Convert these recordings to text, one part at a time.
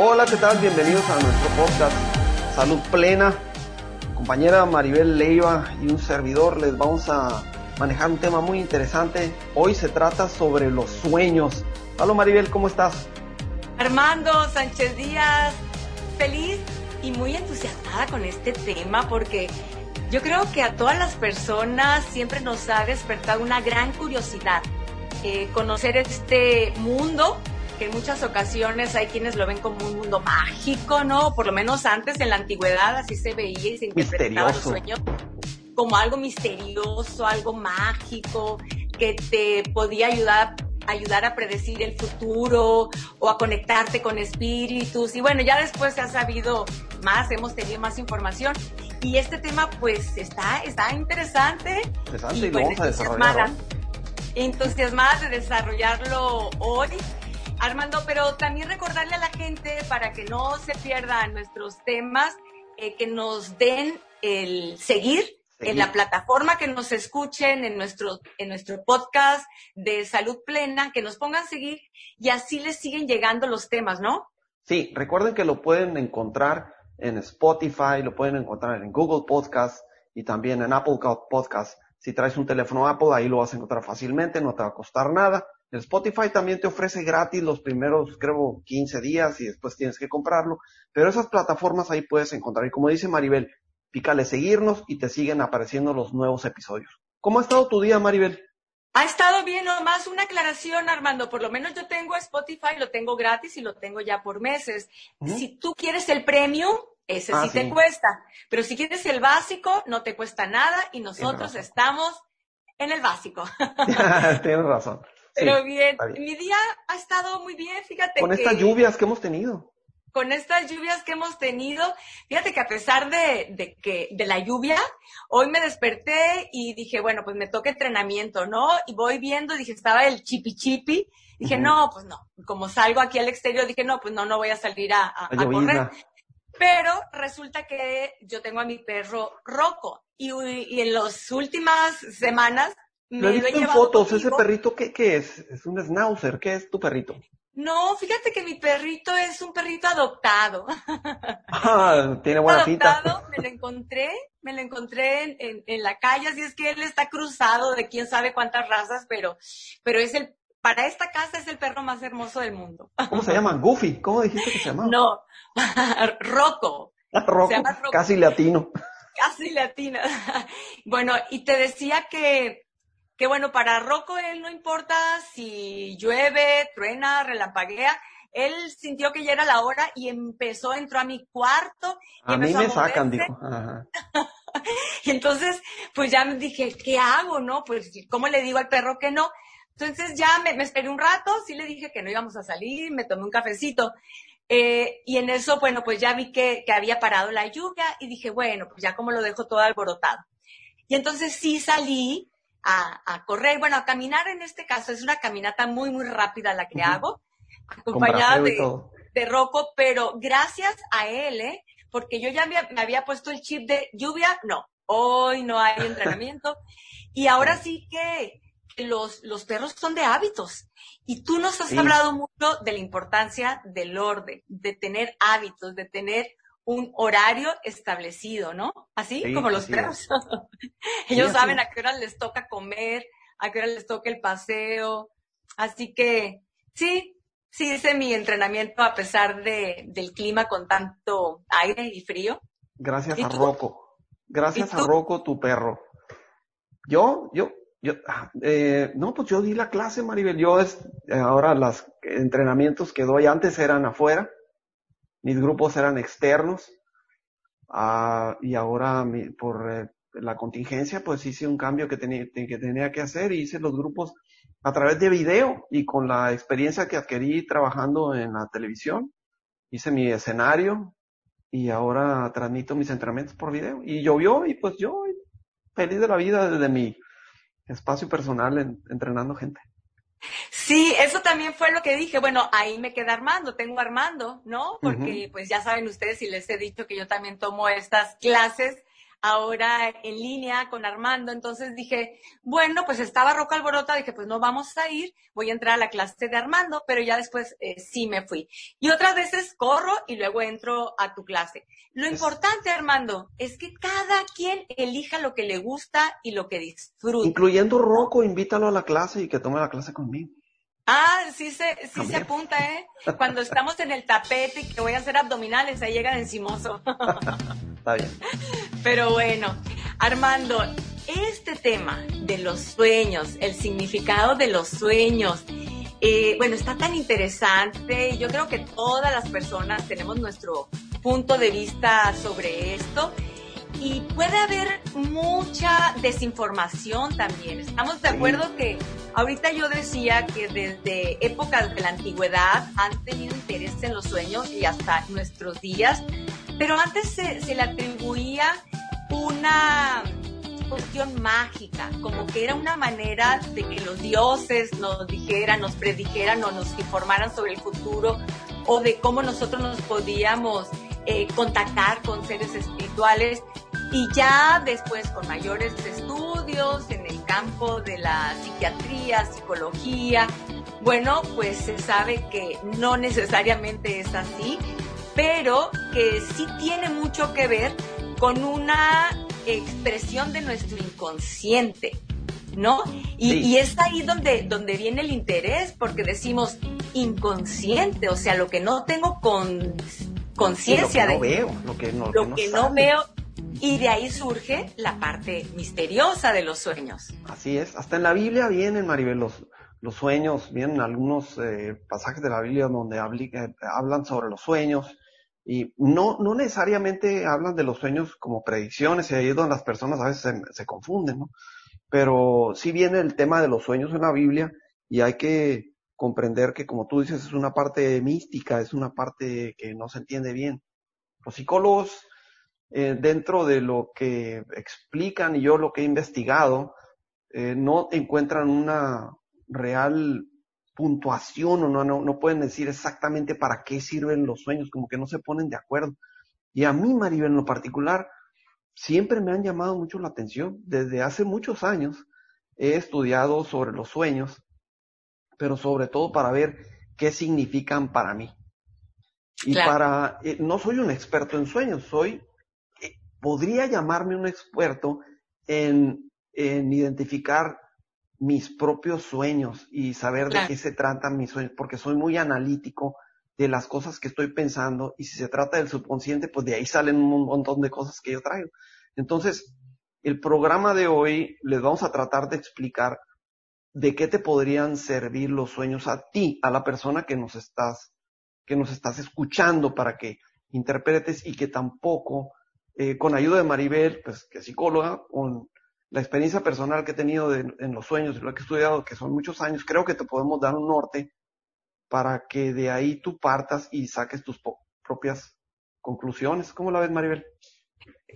Hola, ¿qué tal? Bienvenidos a nuestro podcast Salud Plena. Compañera Maribel Leiva y un servidor les vamos a manejar un tema muy interesante. Hoy se trata sobre los sueños. Hola Maribel, ¿cómo estás? Armando Sánchez Díaz, feliz y muy entusiasmada con este tema porque yo creo que a todas las personas siempre nos ha despertado una gran curiosidad eh, conocer este mundo que en muchas ocasiones hay quienes lo ven como un mundo mágico, ¿no? Por lo menos antes en la antigüedad así se veía y se interpretaba el sueño como algo misterioso, algo mágico, que te podía ayudar ayudar a predecir el futuro o a conectarte con espíritus. Y bueno, ya después se ha sabido más, hemos tenido más información. Y este tema pues está, está interesante. Interesante y, lo vamos a desarrollar. Entusiasmada de desarrollarlo hoy. Armando, pero también recordarle a la gente para que no se pierdan nuestros temas, eh, que nos den el seguir, en la plataforma que nos escuchen, en nuestro, en nuestro podcast de salud plena, que nos pongan a seguir y así les siguen llegando los temas, ¿no? Sí, recuerden que lo pueden encontrar en Spotify, lo pueden encontrar en Google Podcast y también en Apple Podcast. Si traes un teléfono Apple, ahí lo vas a encontrar fácilmente, no te va a costar nada. El Spotify también te ofrece gratis los primeros, creo, 15 días y después tienes que comprarlo. Pero esas plataformas ahí puedes encontrar. Y como dice Maribel, pícale seguirnos y te siguen apareciendo los nuevos episodios. ¿Cómo ha estado tu día, Maribel? Ha estado bien, nomás una aclaración, Armando. Por lo menos yo tengo Spotify, lo tengo gratis y lo tengo ya por meses. Si tú quieres el premium, ese ah, sí, te cuesta. Pero si quieres el básico, no te cuesta nada y nosotros estamos en el básico. Tienes razón. Pero bien. mi día ha estado muy bien, fíjate. Con estas lluvias que hemos tenido. Con estas lluvias que hemos tenido, fíjate que a pesar de, de, que, de la lluvia, hoy me desperté y dije, bueno, pues me toca entrenamiento, ¿no? Y voy viendo, dije, estaba el chipi chipi. Dije, no, pues no. Como salgo aquí al exterior, dije, no, pues no, no voy a salir a, a, correr. Pero resulta que yo tengo a mi perro Rocco y, y en las últimas semanas lo he visto en fotos, ese perrito, ¿qué, ¿qué, es? ¿Es un schnauzer? ¿Qué es tu perrito? No, fíjate que mi perrito es un perrito adoptado. Ah, tiene buena adoptado, Me lo encontré, me lo encontré en, en, la calle, así es que él está cruzado de quién sabe cuántas razas, pero, pero es el, para esta casa es el perro más hermoso del mundo. ¿Cómo se llama? Goofy, ¿cómo dijiste que se llama? No, Rocco. Rocco, casi latino. Casi latino. bueno, y te decía que que bueno, para Rocco él no importa si llueve, truena, relampaguea, él sintió que ya era la hora y empezó, entró a mi cuarto. Y a mí me sacan, dijo. y entonces, pues ya me dije, ¿qué hago, no? Pues, ¿cómo le digo al perro que no? Entonces ya me, esperé un rato, sí le dije que no íbamos a salir, me tomé un cafecito. Eh, y en eso, bueno, pues ya vi que, que había parado la lluvia y dije, bueno, pues ya como lo dejo todo alborotado. Y entonces sí salí, a, correr, bueno, a caminar en este caso, es una caminata muy, muy rápida la que hago, acompañada de, de Rocco, pero gracias a él, ¿eh? porque yo ya me, había puesto el chip de lluvia, no, hoy no hay entrenamiento, y ahora sí. que los, los perros son de hábitos. Y tú nos has hablado mucho de la importancia del orden, de tener hábitos, de tener un horario establecido, ¿no? Así como los perros. Ellos saben a qué hora les toca comer, a qué hora les toca el paseo. Así que sí, sí hice mi entrenamiento a pesar de, del clima con tanto aire y frío. Gracias a Rocco. Gracias a Rocco, tu perro. Yo, yo, yo, ah, eh, no, pues yo di la clase, Maribel. Yo es, ahora los entrenamientos que doy antes eran afuera mis grupos eran externos uh, y ahora mi, por eh, la contingencia pues hice un cambio que tenía, que tenía que hacer y hice los grupos a través de video y con la experiencia que adquirí trabajando en la televisión hice mi escenario y ahora transmito mis entrenamientos por video y llovió y pues yo feliz de la vida desde mi espacio personal en, entrenando gente. Sí, eso también fue lo que dije. Bueno, ahí me queda Armando, tengo Armando, ¿no? Porque pues ya saben ustedes y les he dicho que yo también tomo estas clases ahora en línea con Armando. Entonces dije, bueno, pues estaba roca alborota, dije, pues no vamos a ir, voy a entrar a la clase de Armando, pero ya después eh, sí me fui. Y otras veces corro y luego entro a tu clase. Lo importante, Armando, es que cada quien elija lo que le gusta y lo que disfruta. Incluyendo Rocco, invítalo a la clase y que tome la clase conmigo. Ah, sí se, sí se apunta, ¿eh? Cuando estamos en el tapete y que voy a hacer abdominales, ahí llega encimoso. Está bien. Pero bueno, Armando, este tema de los sueños, el significado de los sueños, eh, bueno, está tan interesante. Yo creo que todas las personas tenemos nuestro punto de vista sobre esto y puede haber mucha desinformación también. Estamos de acuerdo que ahorita yo decía que desde épocas de la antigüedad han tenido interés en los sueños y hasta nuestros días, pero antes se, se le atribuía una cuestión mágica, como que era una manera de que los dioses nos dijeran, nos predijeran o nos informaran sobre el futuro o de cómo nosotros nos podíamos eh, contactar con seres espirituales. Y ya después con mayores estudios en el campo de la psiquiatría, psicología, bueno, pues se sabe que no necesariamente es así, pero que sí tiene mucho que ver con una expresión de nuestro inconsciente, ¿no? Y, es ahí donde, donde viene el interés, porque decimos inconsciente, o sea, lo que no tengo con conciencia de... No veo, lo que no, lo que no veo y de ahí surge la parte misteriosa de los sueños. Así es. Hasta en la Biblia vienen, Maribel, los, los sueños, vienen algunos eh, pasajes de la Biblia donde eh, hablan sobre los sueños. Y no, no necesariamente hablan de los sueños como predicciones, y ahí es donde las personas a veces se, confunden, ¿no? Pero sí viene el tema de los sueños en la Biblia y hay que comprender que, como tú dices, es una parte mística, es una parte que no se entiende bien. Los psicólogos eh, dentro de lo que explican y yo lo que he investigado, eh, no encuentran una real puntuación o no, no, no pueden decir exactamente para qué sirven los sueños, como que no se ponen de acuerdo. Y a mí, Maribel, en lo particular, siempre me han llamado mucho la atención. Desde hace muchos años he estudiado sobre los sueños, pero sobre todo para ver qué significan para mí. Y para, eh, no soy un experto en sueños, soy podría llamarme un experto en, en identificar mis propios sueños y saber de qué se tratan mis sueños, porque soy muy analítico de las cosas que estoy pensando y si se trata del subconsciente, pues de ahí salen un montón de cosas que yo traigo. Entonces, el programa de hoy les vamos a tratar de explicar de qué te podrían servir los sueños a ti, a la persona que nos estás, que nos estás escuchando para que interpretes y que tampoco eh, con ayuda de Maribel, pues que es psicóloga, con la experiencia personal que he tenido en los sueños y lo que he estudiado, que son muchos años, creo que te podemos dar un norte para que de ahí tú partas y saques tus propias conclusiones. ¿Cómo la ves, Maribel?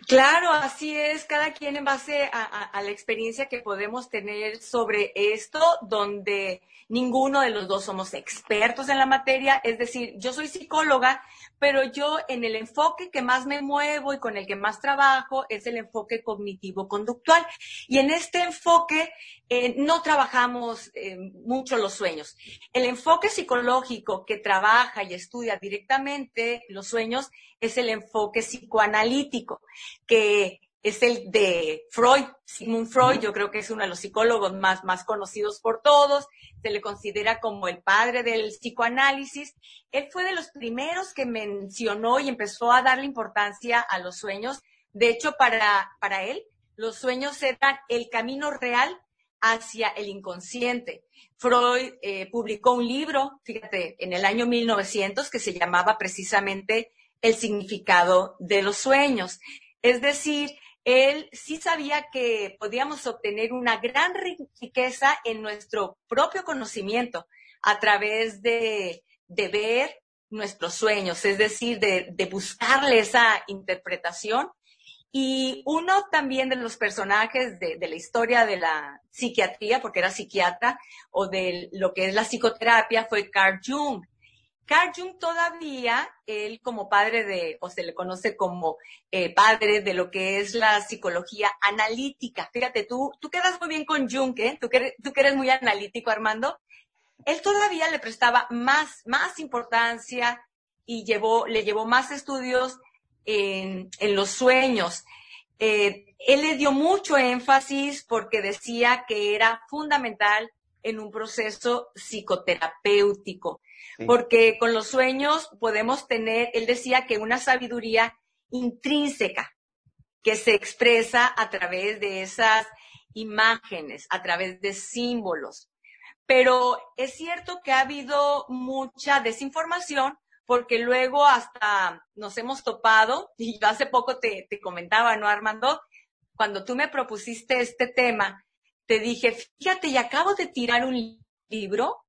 Claro, así es, cada quien en base a, la experiencia que podemos tener sobre esto, donde ninguno de los dos somos expertos en la materia, es decir, yo soy psicóloga, pero yo en el enfoque que más me muevo y con el que más trabajo es el enfoque cognitivo-conductual. Y en este enfoque eh, no trabajamos eh, mucho los sueños. El enfoque psicológico que trabaja y estudia directamente los sueños es el enfoque psicoanalítico, que es el de Freud, Sigmund Freud, yo creo que es uno de los psicólogos más, más conocidos por todos, se le considera como el padre del psicoanálisis. Él fue de los primeros que mencionó y empezó a darle importancia a los sueños. De hecho, para, para él, los sueños eran el camino real hacia el inconsciente. Freud eh, publicó un libro, fíjate, en el año 1900 que se llamaba precisamente El significado de los sueños. Es decir, él sí sabía que podíamos obtener una gran riqueza en nuestro propio conocimiento a través de, ver nuestros sueños, es decir, de, de buscarle esa interpretación. Y uno también de los personajes de, la historia de la psiquiatría, porque era psiquiatra, o de lo que es la psicoterapia, fue Carl Jung. Carl Jung todavía, él como padre de, o se le conoce como eh, padre de lo que es la psicología analítica. Fíjate, tú, tú quedas muy bien con Jung, ¿eh? Tú que, tú que eres muy analítico, Armando. Él todavía le prestaba más, más importancia y llevó, le llevó más estudios en, en los sueños. Eh, él le dio mucho énfasis porque decía que era fundamental en un proceso psicoterapéutico, porque con los sueños podemos tener, él decía que una sabiduría intrínseca que se expresa a través de esas imágenes, a través de símbolos. Pero es cierto que ha habido mucha desinformación porque luego hasta nos hemos topado, y yo hace poco te, comentaba, ¿no, Armando? Cuando tú me propusiste este tema, te dije, fíjate, y acabo de tirar un libro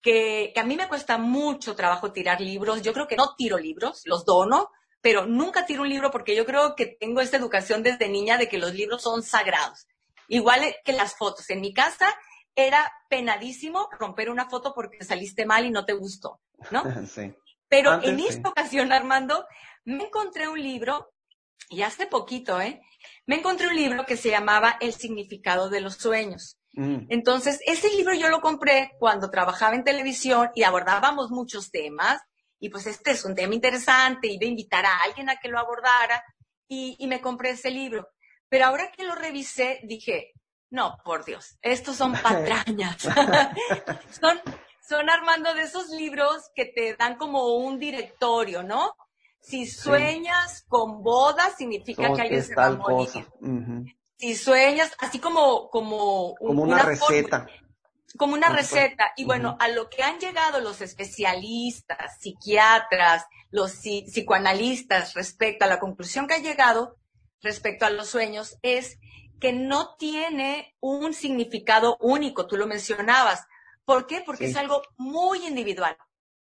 que, que, a mí me cuesta mucho trabajo tirar libros. Yo creo que no tiro libros, los dono, pero nunca tiro un libro porque yo creo que tengo esta educación desde niña de que los libros son sagrados. Igual que las fotos. En mi casa era penadísimo romper una foto porque saliste mal y no te gustó, ¿no? Sí. Pero en esta ocasión, Armando, me encontré un libro, y hace poquito, ¿eh? Me encontré un libro que se llamaba El significado de los sueños. Mm. Entonces, ese libro yo lo compré cuando trabajaba en televisión y abordábamos muchos temas. Y pues este es un tema interesante, iba a invitar a alguien a que lo abordara y, y me compré ese libro. Pero ahora que lo revisé, dije, no, por Dios, estos son patrañas. son son Armando de esos libros que te dan como un directorio, ¿no? Si sueñas con bodas, significa que alguien se va a morir. Si sueñas, así como, como, como una, receta. como una receta. Y bueno, a lo que han llegado los especialistas, psiquiatras, los psicoanalistas respecto a la conclusión que ha llegado respecto a los sueños es que no tiene un significado único, tú lo mencionabas. ¿Por qué? Porque es algo muy individual,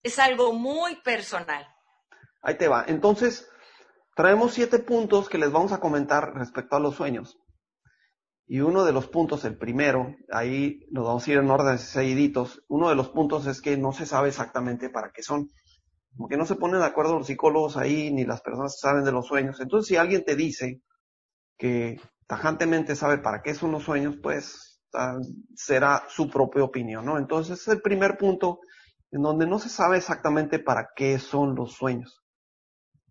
es algo muy personal. Ahí te va. Entonces, traemos siete puntos que les vamos a comentar respecto a los sueños. Y uno de los puntos, el primero, ahí nos vamos a ir en orden seguiditos, uno de los puntos es que no se sabe exactamente para qué son. Como que no se ponen de acuerdo los psicólogos ahí, ni las personas que saben de los sueños. Entonces, si alguien te dice que tajantemente sabe para qué son los sueños, pues será su propia opinión, ¿no? Entonces es el primer punto en donde no se sabe exactamente para qué son los sueños.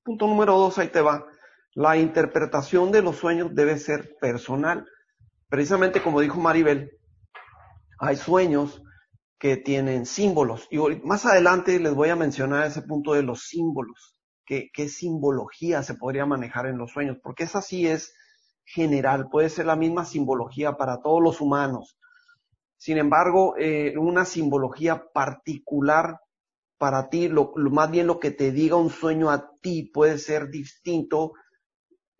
Punto número dos, ahí te va. La interpretación de los sueños debe ser personal. Precisamente como dijo Maribel, hay sueños que tienen símbolos. Y más adelante les voy a mencionar ese punto de los símbolos. ¿Qué, qué simbología se podría manejar en los sueños? Porque esa sí es general, puede ser la misma simbología para todos los humanos. Sin embargo, eh, una simbología particular para ti, lo, más bien lo que te diga un sueño a ti puede ser distinto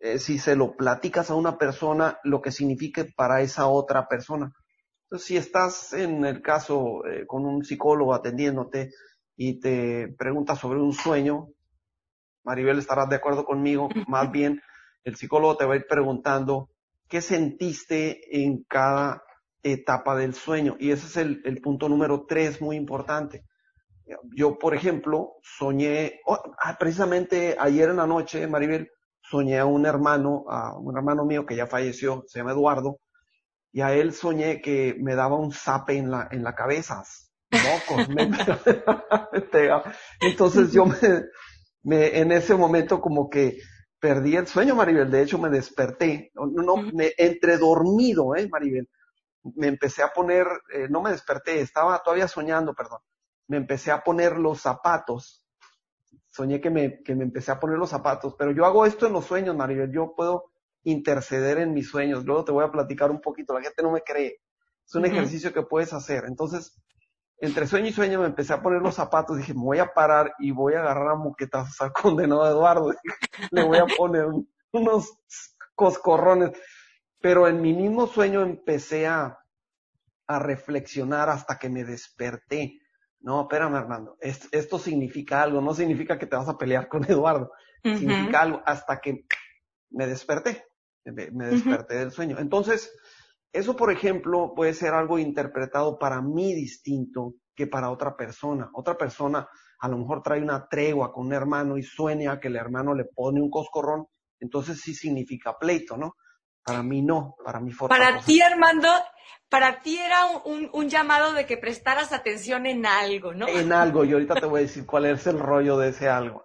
eh, si se lo platicas a una persona, lo que signifique para esa otra persona. Entonces, si estás en el caso eh, con un psicólogo atendiéndote y te pregunta sobre un sueño, Maribel estarás de acuerdo conmigo, más bien el psicólogo te va a ir preguntando qué sentiste en cada etapa del sueño. Y ese es el, punto número tres, muy importante. Yo, por ejemplo, soñé, oh, ah, precisamente ayer en la noche, Maribel, soñé a un hermano, a un hermano mío que ya falleció, se llama Eduardo, y a él soñé que me daba un zape en la, en la cabeza. Entonces yo me, en ese momento como que perdí el sueño, Maribel. De hecho, me desperté. No, no me, entre dormido, ¿eh, Maribel? Me empecé a poner, eh, no me desperté, estaba todavía soñando, perdón. Me empecé a poner los zapatos. Soñé que me, que me empecé a poner los zapatos, pero yo hago esto en los sueños, Maribel. Yo puedo interceder en mis sueños. Luego te voy a platicar un poquito. La gente no me cree. Es un ejercicio que puedes hacer. Entonces, entre sueño y sueño me empecé a poner los zapatos, dije, me voy a parar y voy a agarrar a moquetazos al condenado Eduardo. Le voy a poner unos coscorrones. Pero en mi mismo sueño empecé a, a reflexionar hasta que me desperté. No, espérame, Armando, esto, significa algo, no significa que te vas a pelear con Eduardo. Significa algo hasta que me desperté. Me, desperté del sueño. Entonces, eso, por ejemplo, puede ser algo interpretado para mí distinto que para otra persona. Otra persona a lo mejor trae una tregua con un hermano y sueña que el hermano le pone un coscorrón, entonces sí significa pleito, ¿no? Para mí no, para mí fue Para ti, Armando, para ti era un, un, llamado de que prestaras atención en algo, ¿no? En algo, y ahorita te voy a decir cuál es el rollo de ese algo.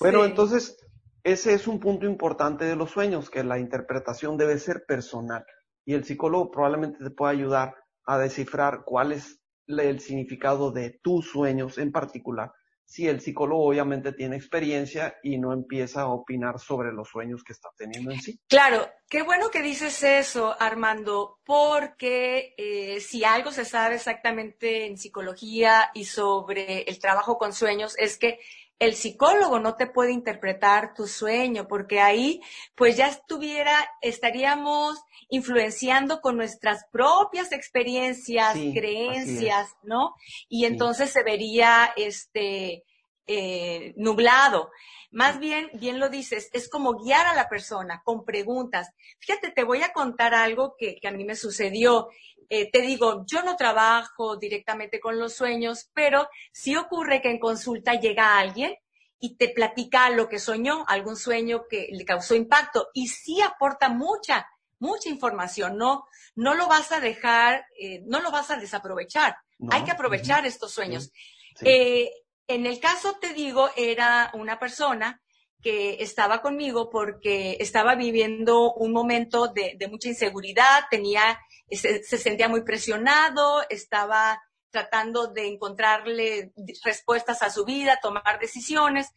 Bueno, entonces, ese es un punto importante de los sueños, que la interpretación debe ser personal. Y el psicólogo probablemente te pueda ayudar a descifrar cuál es el significado de tus sueños en particular si el psicólogo obviamente tiene experiencia y no empieza a opinar sobre los sueños que está teniendo en sí. Claro, qué bueno que dices eso, Armando, porque eh, si algo se sabe exactamente en psicología y sobre el trabajo con sueños es que el psicólogo no te puede interpretar tu sueño, porque ahí pues ya estuviera, estaríamos influenciando con nuestras propias experiencias, creencias, ¿no? Y entonces se vería este eh, nublado. Más bien, bien lo dices, es como guiar a la persona con preguntas. Fíjate, te voy a contar algo que, a mí me sucedió. Eh, te digo, yo no trabajo directamente con los sueños, pero sí ocurre que en consulta llega alguien y te platica lo que soñó, algún sueño que le causó impacto y sí aporta mucha mucha información, no, no lo vas a dejar, eh, no lo vas a desaprovechar. Hay que aprovechar estos sueños. Eh, en el caso, te digo, era una persona que estaba conmigo porque estaba viviendo un momento de, mucha inseguridad, tenía, se, sentía muy presionado, estaba tratando de encontrarle respuestas a su vida, tomar decisiones.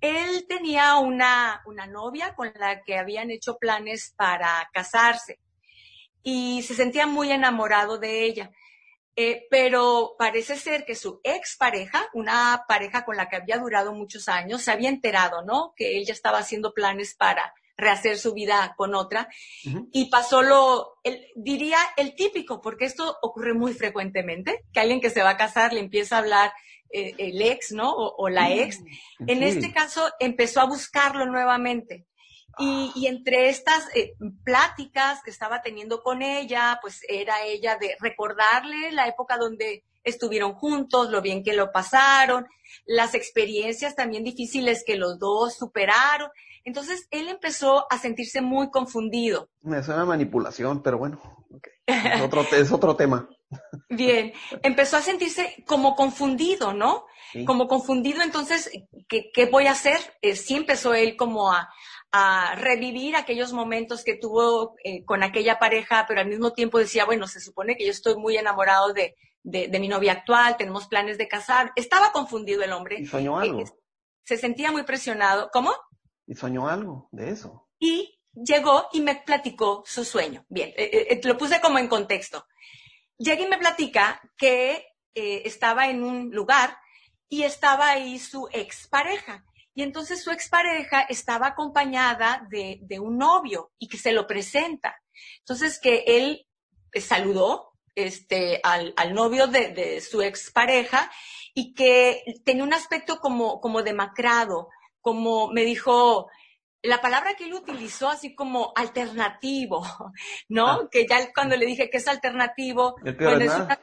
Él tenía una, una novia con la que habían hecho planes para casarse y se sentía muy enamorado de ella. Eh, pero parece ser que su expareja, una pareja con la que había durado muchos años, se había enterado, ¿no? Que él ya estaba haciendo planes para rehacer su vida con otra. Y pasó lo, el, diría el típico, porque esto ocurre muy frecuentemente, que alguien que se va a casar le empieza a hablar eh, el ex, ¿no? O, la mm, ex. En este caso empezó a buscarlo nuevamente. Y, y entre estas eh, pláticas que estaba teniendo con ella, pues era ella de recordarle la época donde estuvieron juntos, lo bien que lo pasaron, las experiencias también difíciles que los dos superaron. Entonces él empezó a sentirse muy confundido. Me suena manipulación, pero bueno, es, otro, es otro tema. Bien, empezó a sentirse como confundido, ¿no? Como confundido, entonces, ¿qué, ¿qué, voy a hacer? Eh, sí empezó él como a, a revivir aquellos momentos que tuvo eh, con aquella pareja, pero al mismo tiempo decía, bueno, se supone que yo estoy muy enamorado de, de, de mi novia actual, tenemos planes de casar. Estaba confundido el hombre. Y soñó algo. se sentía muy presionado. ¿Cómo? Y soñó algo de eso. Y llegó y me platicó su sueño. Bien, eh, eh, eh, lo puse como en contexto. Llega y me platica que estaba en un lugar y estaba ahí su expareja. Y entonces su expareja estaba acompañada de, un novio y que se lo presenta. Entonces que él saludó este, al, novio de, de, su expareja y que tenía un aspecto como demacrado, como me dijo, la palabra que él utilizó así como alternativo, ¿no? Ah. Que ya cuando le dije que es alternativo, el peor es nada.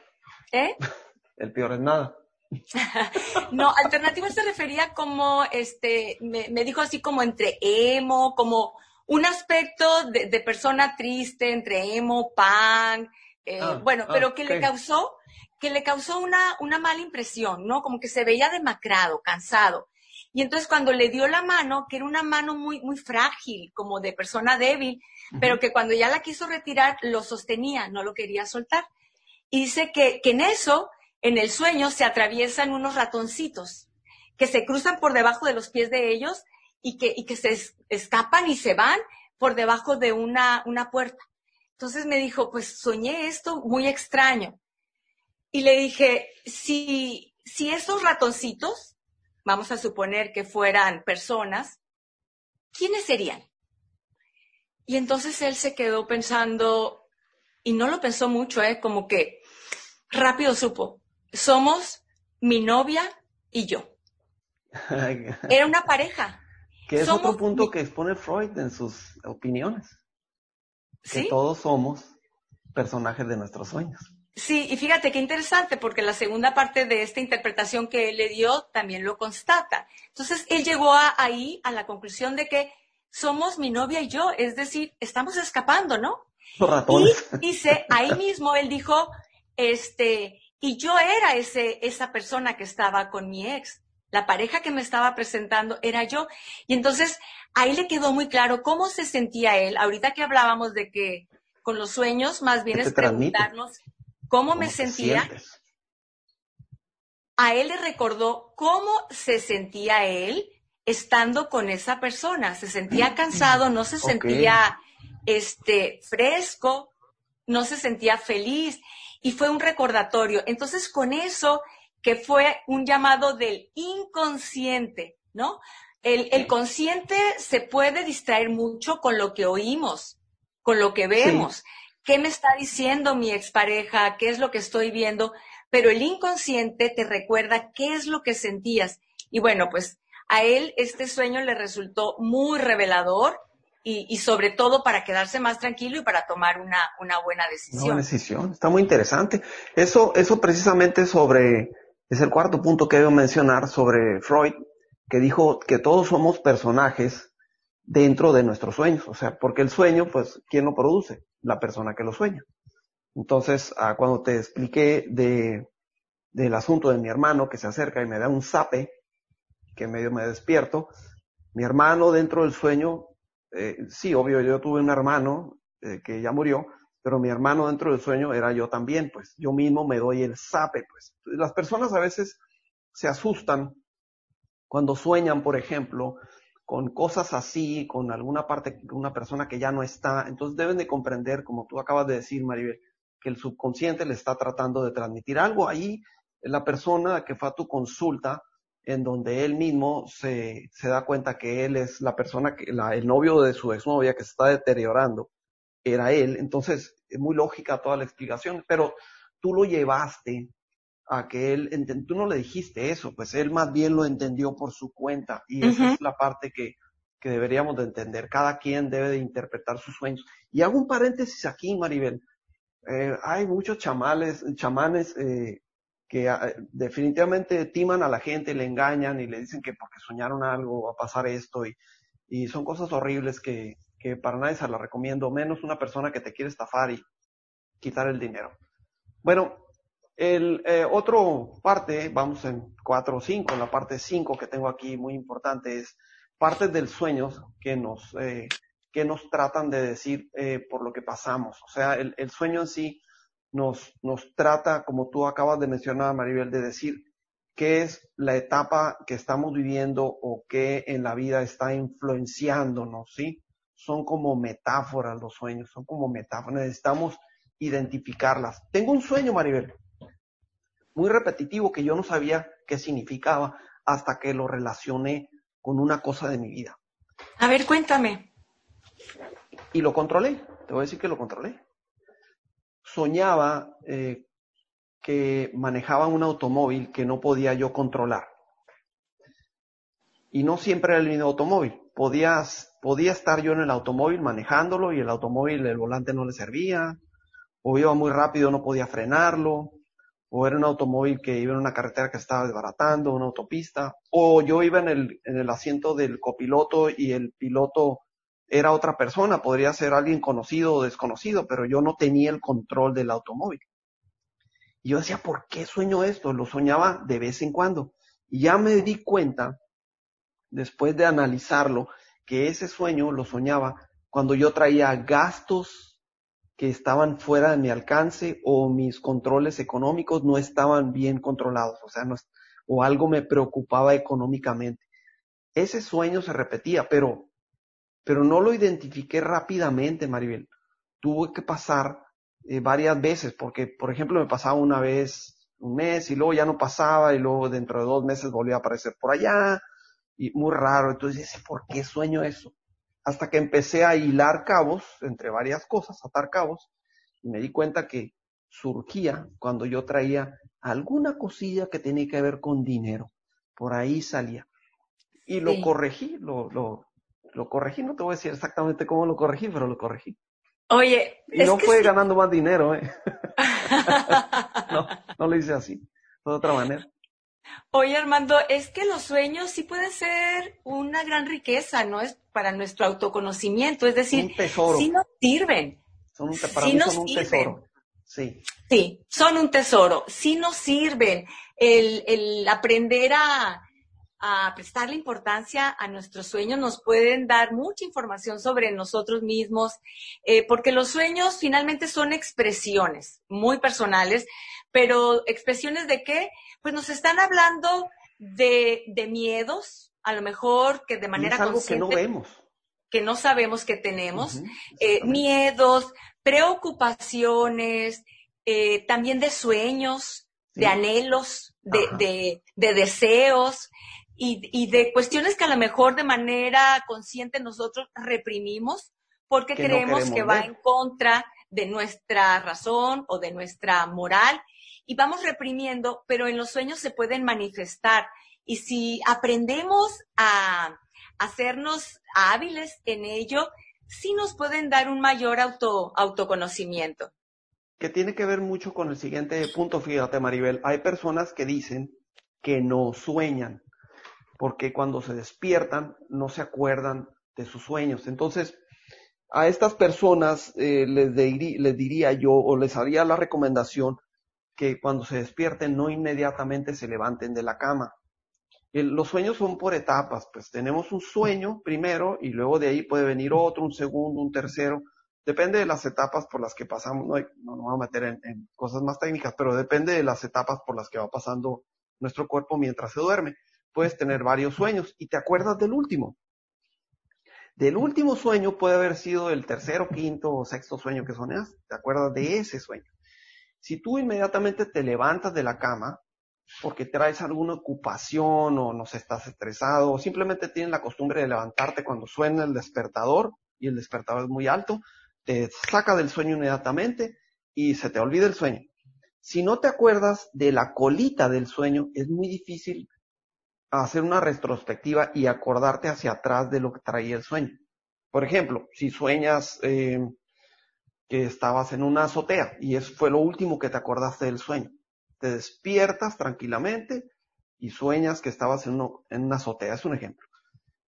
¿eh? El peor es nada. no, alternativo se refería como, este, me, dijo así como entre emo, como un aspecto de, persona triste, entre emo, pan, eh, ah, bueno, pero ah, que le causó, que le causó una, una mala impresión, ¿no? Como que se veía demacrado, cansado. Y entonces cuando le dio la mano, que era una mano muy, muy frágil, como de persona débil, pero que cuando ya la quiso retirar, lo sostenía, no lo quería soltar. Y dice que, que en eso, en el sueño, se atraviesan unos ratoncitos que se cruzan por debajo de los pies de ellos y que, y que se escapan y se van por debajo de una, una puerta. Entonces me dijo, pues soñé esto muy extraño. Y le dije, si, si esos ratoncitos vamos a suponer que fueran personas, ¿quiénes serían? Y entonces él se quedó pensando, y no lo pensó mucho, ¿eh? como que rápido supo, somos mi novia y yo. Era una pareja. Que es otro punto que expone Freud en sus opiniones. Que todos somos personajes de nuestros sueños. Sí, y fíjate qué interesante, porque la segunda parte de esta interpretación que él le dio también lo constata. Entonces, él llegó ahí a la conclusión de que somos mi novia y yo, es decir, estamos escapando, ¿no? Y dice, ahí mismo él dijo, este, y yo era ese, esa persona que estaba con mi ex. La pareja que me estaba presentando era yo. Y entonces ahí le quedó muy claro cómo se sentía él. Ahorita que hablábamos de que con los sueños más bien es preguntarnos cómo, me sentía. A él le recordó cómo se sentía él estando con esa persona. Se sentía cansado, no se sentía este, fresco, no se sentía feliz y fue un recordatorio. Entonces, con eso, que fue un llamado del inconsciente, ¿no? El, consciente se puede distraer mucho con lo que oímos, con lo que vemos. ¿Qué me está diciendo mi expareja? ¿Qué es lo que estoy viendo? Pero el inconsciente te recuerda qué es lo que sentías. Y bueno, pues a él este sueño le resultó muy revelador y, sobre todo para quedarse más tranquilo y para tomar una, una buena decisión. Una buena decisión, está muy interesante. Eso, eso precisamente sobre, es el cuarto punto que debo mencionar sobre Freud, que dijo que todos somos personajes dentro de nuestros sueños. O sea, porque el sueño, pues, ¿quién lo produce? La persona que lo sueña. Entonces, ah, cuando te expliqué de, del asunto de mi hermano que se acerca y me da un zape, que medio me despierto, mi hermano dentro del sueño eh, sí, obvio, yo tuve un hermano eh, que ya murió, pero mi hermano dentro del sueño era yo también, pues yo mismo me doy el sape, pues. Las personas a veces se asustan cuando sueñan, por ejemplo, con cosas así, con alguna parte, con una persona que ya no está. Entonces deben de comprender, como tú acabas de decir, Maribel, que el subconsciente le está tratando de transmitir algo. Ahí la persona que fue a tu consulta en donde él mismo se, se da cuenta que él es la persona, que, la, el novio de su exnovia que se está deteriorando, era él. Entonces, es muy lógica toda la explicación, pero tú lo llevaste a que él, tú no le dijiste eso, pues él más bien lo entendió por su cuenta y esa es la parte que, que deberíamos de entender. Cada quien debe de interpretar sus sueños. Y hago un paréntesis aquí, Maribel. Eh, hay muchos chamales, chamanes eh, que ah, definitivamente timan a la gente, le engañan y le dicen que porque soñaron algo va a pasar esto y, y son cosas horribles que, que para nadie se las recomiendo, menos una persona que te quiere estafar y quitar el dinero. Bueno, el eh, otro parte, vamos en 4 o 5, la parte 5 que tengo aquí muy importante es partes del sueños que nos, eh, que nos tratan de decir eh, por lo que pasamos. O sea, el, el sueño en sí nos, nos trata, como tú acabas de mencionar, Maribel, de decir qué es la etapa que estamos viviendo o qué en la vida está influenciándonos, ¿sí? Son como metáforas los sueños, son como metáforas, necesitamos identificarlas. Tengo un sueño, Maribel, muy repetitivo que yo no sabía qué significaba hasta que lo relacioné con una cosa de mi vida. A ver, cuéntame. Y lo controlé, te voy a decir que lo controlé soñaba eh, que manejaba un automóvil que no podía yo controlar. Y no siempre era el mismo automóvil. Podía, podía estar yo en el automóvil manejándolo y el automóvil, el volante no le servía, o iba muy rápido, no podía frenarlo, o era un automóvil que iba en una carretera que estaba desbaratando, una autopista, o yo iba en el, en el asiento del copiloto y el piloto era otra persona, podría ser alguien conocido o desconocido, pero yo no tenía el control del automóvil. Y yo decía, ¿por qué sueño esto? Lo soñaba de vez en cuando. Y ya me di cuenta, después de analizarlo, que ese sueño lo soñaba cuando yo traía gastos que estaban fuera de mi alcance o mis controles económicos no estaban bien controlados, o sea, no, o algo me preocupaba económicamente. Ese sueño se repetía, pero pero no lo identifiqué rápidamente, Maribel. Tuve que pasar eh, varias veces, porque, por ejemplo, me pasaba una vez un mes y luego ya no pasaba y luego dentro de dos meses volvía a aparecer por allá y muy raro. Entonces, ¿por qué sueño eso? Hasta que empecé a hilar cabos entre varias cosas, atar cabos, y me di cuenta que surgía cuando yo traía alguna cosilla que tenía que ver con dinero. Por ahí salía. Y lo corregí, lo, lo, lo corregí, no te voy a decir exactamente cómo lo corregí, pero lo corregí. Oye, y no fue ganando más dinero, ¿eh? no, no lo hice así, de otra manera. Oye, Armando, es que los sueños sí pueden ser una gran riqueza, ¿no? Es para nuestro autoconocimiento, es decir, un tesoro. sí nos sirven. Son un, para mí son un tesoro. Sí. Sí, son un tesoro. Sí nos sirven el, el aprender a, a prestarle importancia a nuestros sueños, nos pueden dar mucha información sobre nosotros mismos, eh, porque los sueños finalmente son expresiones muy personales, pero expresiones de qué? Pues nos están hablando de, de miedos, a lo mejor que de manera es algo que no vemos. Que no sabemos que tenemos, eh, miedos, preocupaciones, eh, también de sueños, de anhelos, de, de, de, deseos y, y, de cuestiones que a lo mejor de manera consciente nosotros reprimimos porque creemos que va en contra de nuestra razón o de nuestra moral y vamos reprimiendo, pero en los sueños se pueden manifestar. Y si aprendemos a hacernos hábiles en ello, sí nos pueden dar un mayor auto, autoconocimiento. Que tiene que ver mucho con el siguiente punto, fíjate Maribel. Hay personas que dicen que no sueñan, porque cuando se despiertan no se acuerdan de sus sueños. Entonces, a estas personas eh, les, les diría yo o les haría la recomendación que cuando se despierten no inmediatamente se levanten de la cama. los sueños son por etapas, pues tenemos un sueño primero y luego de ahí puede venir otro, un segundo, un tercero. Depende de las etapas por las que pasamos, no, no vamos a meter en, en cosas más técnicas, pero depende de las etapas por las que va pasando nuestro cuerpo mientras se duerme. Puedes tener varios sueños y te acuerdas del último. Del último sueño puede haber sido el tercero, quinto o sexto sueño que soñaste. Te acuerdas de ese sueño. Si tú inmediatamente te levantas de la cama porque traes alguna ocupación o no estás estresado o simplemente tienes la costumbre de levantarte cuando suena el despertador y el despertador es muy alto, te saca del sueño inmediatamente y se te olvida el sueño. Si no te acuerdas de la colita del sueño, es muy difícil hacer una retrospectiva y acordarte hacia atrás de lo que traía el sueño. Por ejemplo, si sueñas eh, que estabas en una azotea y eso fue lo último que te acordaste del sueño. Te despiertas tranquilamente y sueñas que estabas en, una azotea. Es un ejemplo.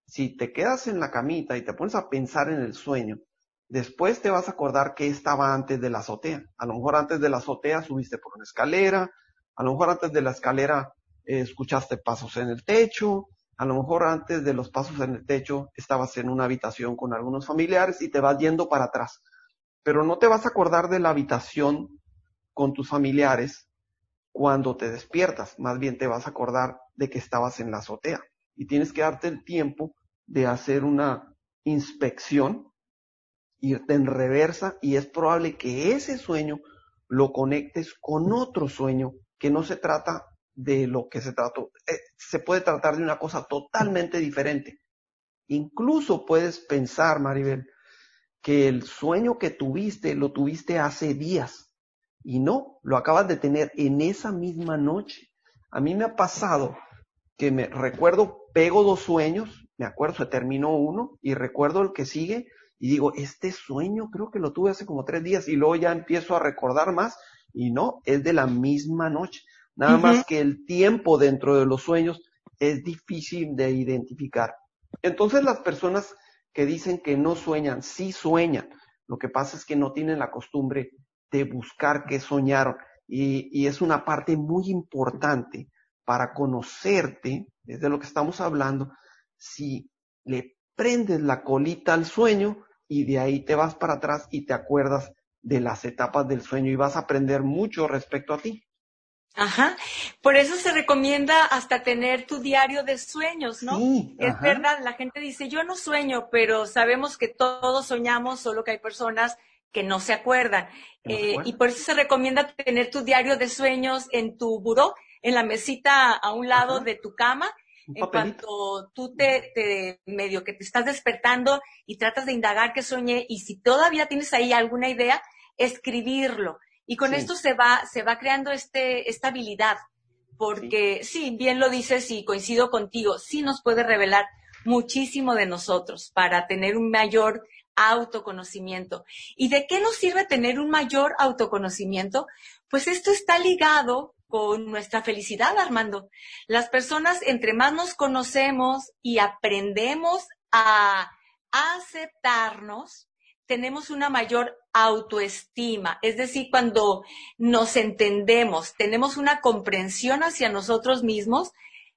Si te quedas en la camita y te pones a pensar en el sueño, después te vas a acordar que estaba antes de la azotea. A lo mejor antes de la azotea subiste por una escalera, a lo mejor antes de la escalera eh, escuchaste pasos en el techo, a lo mejor antes de los pasos en el techo estabas en una habitación con algunos familiares y te vas yendo para atrás pero no te vas a acordar de la habitación con tus familiares cuando te despiertas, más bien te vas a acordar de que estabas en la azotea. Y tienes que darte el tiempo de hacer una inspección, irte en reversa y es probable que ese sueño lo conectes con otro sueño que no se trata de lo que se trató, eh, se puede tratar de una cosa totalmente diferente. Incluso puedes pensar, Maribel, que el sueño que tuviste lo tuviste hace días y no, lo acabas de tener en esa misma noche. A mí me ha pasado que me recuerdo, pego dos sueños, me acuerdo, se terminó uno y recuerdo el que sigue y digo, este sueño creo que lo tuve hace como tres días y luego ya empiezo a recordar más y no, es de la misma noche. Nada más que el tiempo dentro de los sueños es difícil de identificar. Entonces las personas que dicen que no sueñan, sí sueñan. Lo que pasa es que no tienen la costumbre de buscar qué soñaron. Y, es una parte muy importante para conocerte, desde lo que estamos hablando, si le prendes la colita al sueño y de ahí te vas para atrás y te acuerdas de las etapas del sueño y vas a aprender mucho respecto a ti. Ajá. Por eso se recomienda hasta tener tu diario de sueños, ¿no? Sí, es verdad, la gente dice, yo no sueño, pero sabemos que todos soñamos, solo que hay personas que no se acuerdan. Eh, y por eso se recomienda tener tu diario de sueños en tu buró, en la mesita a un lado de tu cama. En cuanto tú te, te, medio que te estás despertando y tratas de indagar qué soñé y si todavía tienes ahí alguna idea, escribirlo y con esto se va, se va creando este, esta habilidad, porque sí. bien lo dices y coincido contigo, sí nos puede revelar muchísimo de nosotros para tener un mayor autoconocimiento. ¿Y de qué nos sirve tener un mayor autoconocimiento? Pues esto está ligado con nuestra felicidad, Armando. Las personas, entre más nos conocemos y aprendemos a aceptarnos, tenemos una mayor autoestima. Es decir, cuando nos entendemos, tenemos una comprensión hacia nosotros mismos,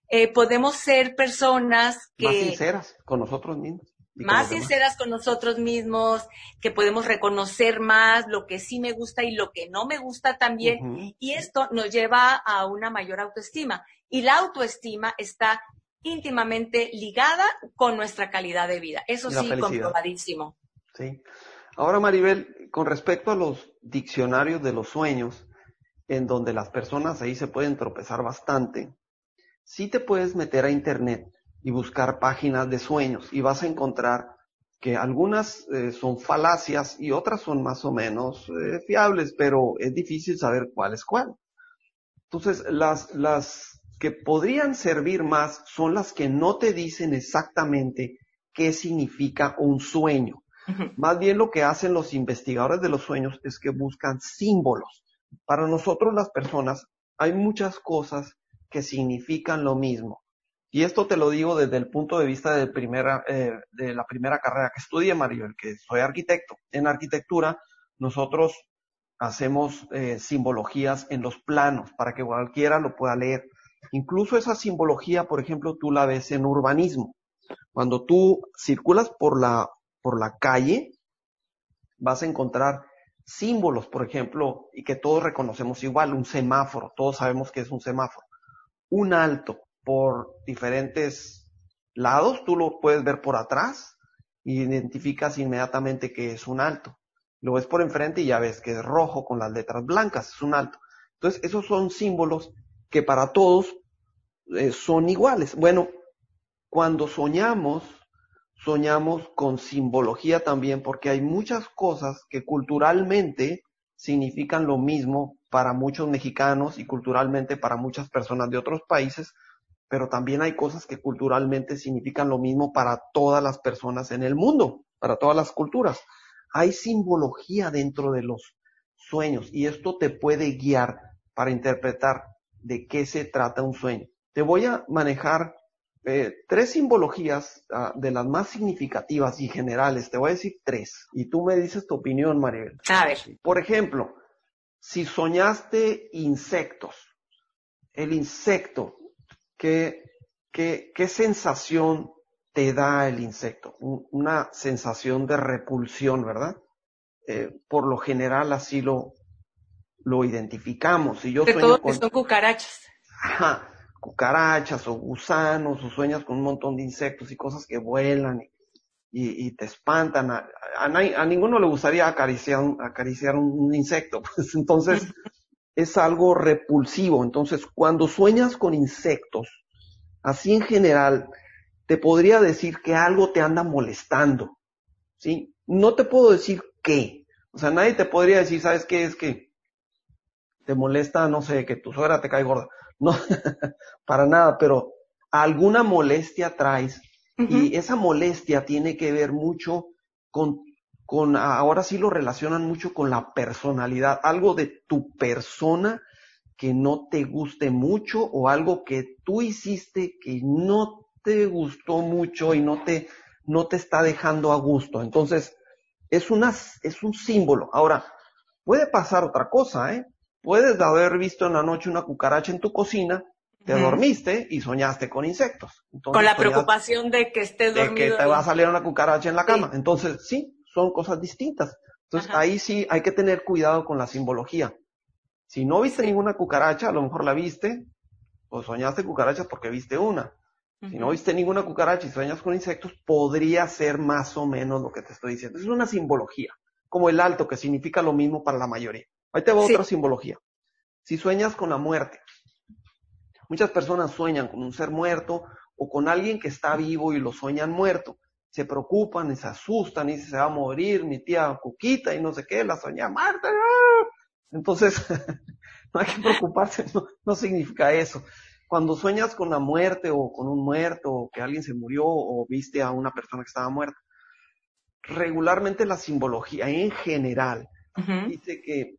eh, podemos ser personas que... Más sinceras con nosotros mismos. Más sinceras con nosotros mismos, que podemos reconocer más lo que sí me gusta y lo que no me gusta también. Y esto nos lleva a una mayor autoestima. Y la autoestima está íntimamente ligada con nuestra calidad de vida. Eso sí, comprobadísimo. Sí. Ahora, Maribel, con respecto a los diccionarios de los sueños, en donde las personas ahí se pueden tropezar bastante, sí te puedes meter a internet y buscar páginas de sueños y vas a encontrar que algunas eh, son falacias y otras son más o menos eh, fiables, pero es difícil saber cuál es cuál. Entonces, las, las que podrían servir más son las que no te dicen exactamente qué significa un sueño. Más bien lo que hacen los investigadores de los sueños es que buscan símbolos. Para nosotros las personas hay muchas cosas que significan lo mismo. Y esto te lo digo desde el punto de vista de, primera, eh, de la primera carrera que estudié, Mario, el que soy arquitecto. En arquitectura nosotros hacemos eh, simbologías en los planos para que cualquiera lo pueda leer. Incluso esa simbología, por ejemplo, tú la ves en urbanismo. Cuando tú circulas por la por la calle, vas a encontrar símbolos, por ejemplo, y que todos reconocemos igual, un semáforo, todos sabemos que es un semáforo. Un alto por diferentes lados, tú lo puedes ver por atrás y identificas inmediatamente que es un alto. Lo ves por enfrente y ya ves que es rojo con las letras blancas, es un alto. Entonces, esos son símbolos que para todos eh, son iguales. Bueno, cuando soñamos, soñamos con simbología también, porque hay muchas cosas que culturalmente significan lo mismo para muchos mexicanos y culturalmente para muchas personas de otros países, pero también hay cosas que culturalmente significan lo mismo para todas las personas en el mundo, para todas las culturas. Hay simbología dentro de los sueños y esto te puede guiar para interpretar de qué se trata un sueño. Te voy a manejar eh, tres simbologías ah, de las más significativas y generales. Te voy a decir tres. Y tú me dices tu opinión, Maribel. A ver. Por ejemplo, si soñaste insectos, el insecto, ¿qué, qué, qué sensación te da el insecto? Una sensación de repulsión, ¿verdad? Eh, por lo general así lo, lo identificamos. Si yo de todo con... son cucarachas. Ajá cucarachas o gusanos o sueñas con un montón de insectos y cosas que vuelan y, te espantan. A, a, ninguno le gustaría acariciar, acariciar un, insecto, pues entonces es algo repulsivo. Entonces, cuando sueñas con insectos, así en general, te podría decir que algo te anda molestando, ¿sí? No te puedo decir qué. O sea, nadie te podría decir, ¿sabes qué? Es que te molesta, no sé, que tu suegra te cae gorda. No, para nada, pero alguna molestia traes y esa molestia tiene que ver mucho con, con, ahora sí lo relacionan mucho con la personalidad, algo de tu persona que no te guste mucho o algo que tú hiciste que no te gustó mucho y no te, no te está dejando a gusto. Entonces, es una, es un símbolo. Ahora, puede pasar otra cosa, ¿eh? Puedes haber visto en la noche una cucaracha en tu cocina, te dormiste y soñaste con insectos. con la preocupación de que estés dormido. De que te va a salir una cucaracha en la cama. Entonces, sí, son cosas distintas. Entonces, ahí sí hay que tener cuidado con la simbología. Si no viste ninguna cucaracha, a lo mejor la viste, o soñaste cucarachas porque viste una. Si no viste ninguna cucaracha y sueñas con insectos, podría ser más o menos lo que te estoy diciendo. Es una simbología, como el alto, que significa lo mismo para la mayoría. Ahí te va otra simbología. Si sueñas con la muerte, muchas personas sueñan con un ser muerto o con alguien que está vivo y lo sueñan muerto. Se preocupan y se asustan y se va a morir mi tía Cuquita y no sé qué, la soña muerta. Entonces, no hay que preocuparse, no, significa eso. Cuando sueñas con la muerte o con un muerto o que alguien se murió o viste a una persona que estaba muerta, regularmente la simbología en general dice que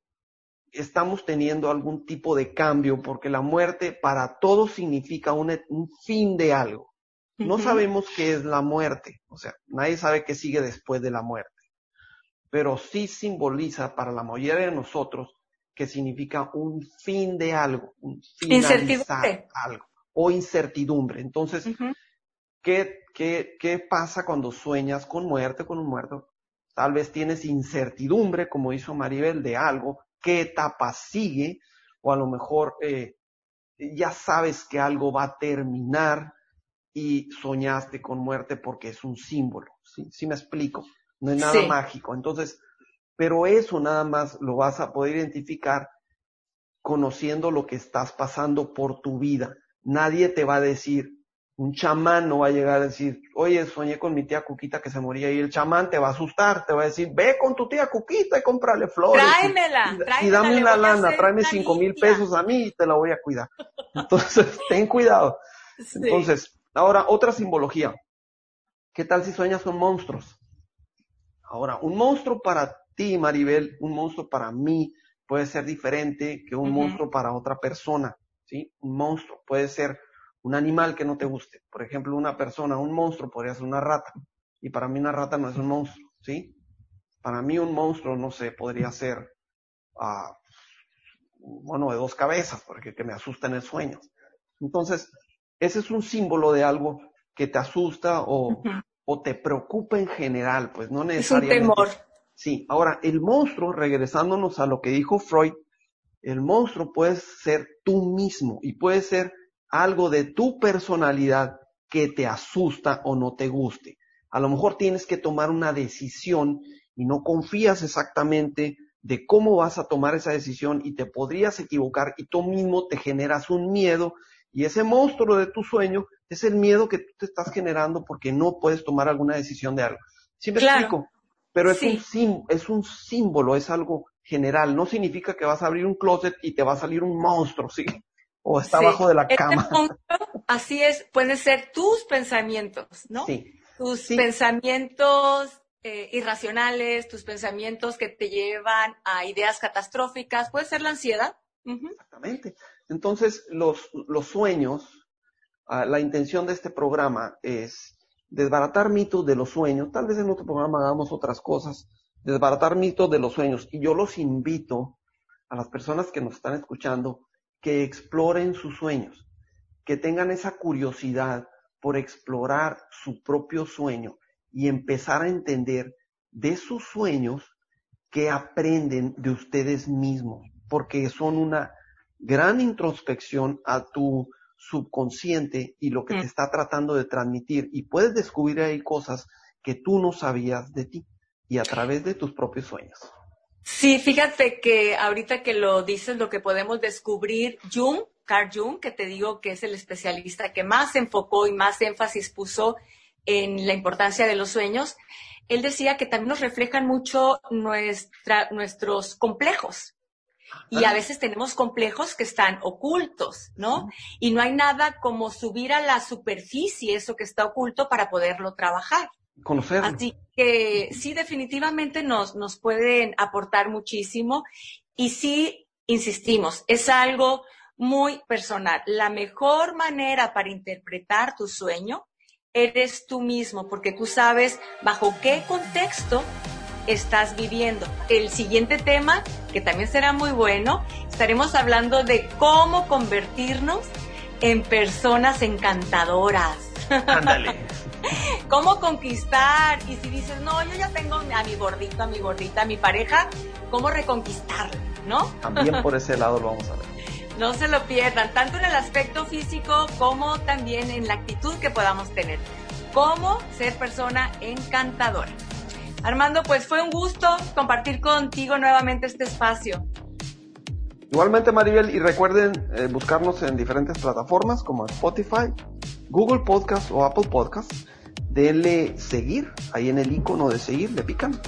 estamos teniendo algún tipo de cambio porque la muerte para todos significa un, fin de algo. No sabemos qué es la muerte, o sea, nadie sabe qué sigue después de la muerte, pero sí simboliza para la mayoría de nosotros que significa un fin de algo, un finalizar algo o incertidumbre. Entonces, ¿qué, qué, ¿qué pasa cuando sueñas con muerte, con un muerto? Tal vez tienes incertidumbre, como hizo Maribel, de algo, qué etapa sigue, o a lo mejor eh, ya sabes que algo va a terminar y soñaste con muerte porque es un símbolo. ¿Sí, ¿Sí me explico? No es nada mágico. Entonces, pero eso nada más lo vas a poder identificar conociendo lo que estás pasando por tu vida. Nadie te va a decir, un chamán no va a llegar a decir, oye, soñé con mi tía Cuquita que se moría y el chamán te va a asustar, te va a decir, ve con tu tía Cuquita y cómprale flores. Tráemela, y, y dame una lana, tráeme cinco mil pesos a mí y te la voy a cuidar. Entonces, ten cuidado. Entonces, ahora, otra simbología. ¿Qué tal si sueñas con monstruos? Ahora, un monstruo para ti, Maribel, un monstruo para mí puede ser diferente que un monstruo para otra persona, ¿sí? Un monstruo puede ser un animal que no te guste. Por ejemplo, una persona, un monstruo podría ser una rata. Y para mí una rata no es un monstruo, ¿sí? Para mí un monstruo, no sé, podría ser, uh, bueno, de dos cabezas, porque que me asusta en el sueño. Entonces, ese es un símbolo de algo que te asusta o, o te preocupa en general, pues no necesariamente. Es un temor. Sí, ahora, el monstruo, regresándonos a lo que dijo Freud, el monstruo puede ser tú mismo y puede ser algo de tu personalidad que te asusta o no te guste. A lo mejor tienes que tomar una decisión y no confías exactamente de cómo vas a tomar esa decisión y te podrías equivocar y tú mismo te generas un miedo y ese monstruo de tu sueño es el miedo que tú te estás generando porque no puedes tomar alguna decisión de algo. ¿Sí me explico? Pero es, un, es un símbolo, es algo general. No significa que vas a abrir un closet y te va a salir un monstruo, ¿sí? O está abajo de la este cama. así es, pueden ser tus pensamientos, ¿no? Sí. Tus pensamientos eh, irracionales, tus pensamientos que te llevan a ideas catastróficas, puede ser la ansiedad. Exactamente. Entonces, los, los sueños, ah, la intención de este programa es desbaratar mitos de los sueños. Tal vez en otro programa hagamos otras cosas. Desbaratar mitos de los sueños. Y yo los invito a las personas que nos están escuchando que exploren sus sueños, que tengan esa curiosidad por explorar su propio sueño y empezar a entender de sus sueños que aprenden de ustedes mismos, porque son una gran introspección a tu subconsciente y lo que te está tratando de transmitir y puedes descubrir ahí cosas que tú no sabías de ti y a través de tus propios sueños. Sí, fíjate que ahorita que lo dices, lo que podemos descubrir, Jung, Carl Jung, que te digo que es el especialista que más enfocó y más énfasis puso en la importancia de los sueños, él decía que también nos reflejan mucho nuestra, nuestros complejos. Y a veces tenemos complejos que están ocultos, ¿no? Y no hay nada como subir a la superficie eso que está oculto para poderlo trabajar. Así que sí, definitivamente nos, nos pueden aportar muchísimo y sí, insistimos, es algo muy personal. La mejor manera para interpretar tu sueño eres tú mismo, porque tú sabes bajo qué contexto estás viviendo. El siguiente tema, que también será muy bueno, estaremos hablando de cómo convertirnos en personas encantadoras. Ándale. ¿Cómo conquistar? Y si dices, no, yo ya tengo a mi gordito, a mi gordita, a mi pareja, ¿cómo reconquistarlo? ¿No? También por ese lado lo vamos a ver. No se lo pierdan, tanto en el aspecto físico como también en la actitud que podamos tener. Cómo ser persona encantadora. Armando, pues fue un gusto compartir contigo nuevamente este espacio. Igualmente, Maribel, y recuerden eh, buscarnos en diferentes plataformas como Spotify, Google Podcast o Apple Podcast, denle seguir, ahí en el icono de seguir, le pican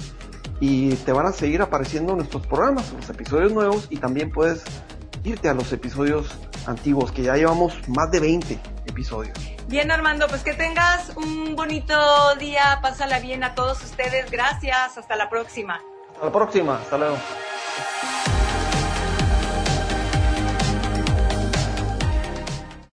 y te van a seguir apareciendo nuestros programas, los episodios nuevos y también puedes irte a los episodios antiguos, que ya llevamos más de 20 episodios. Bien, Armando, pues que tengas un bonito día, pásala bien a todos ustedes, gracias, hasta la próxima. Hasta la próxima, hasta luego.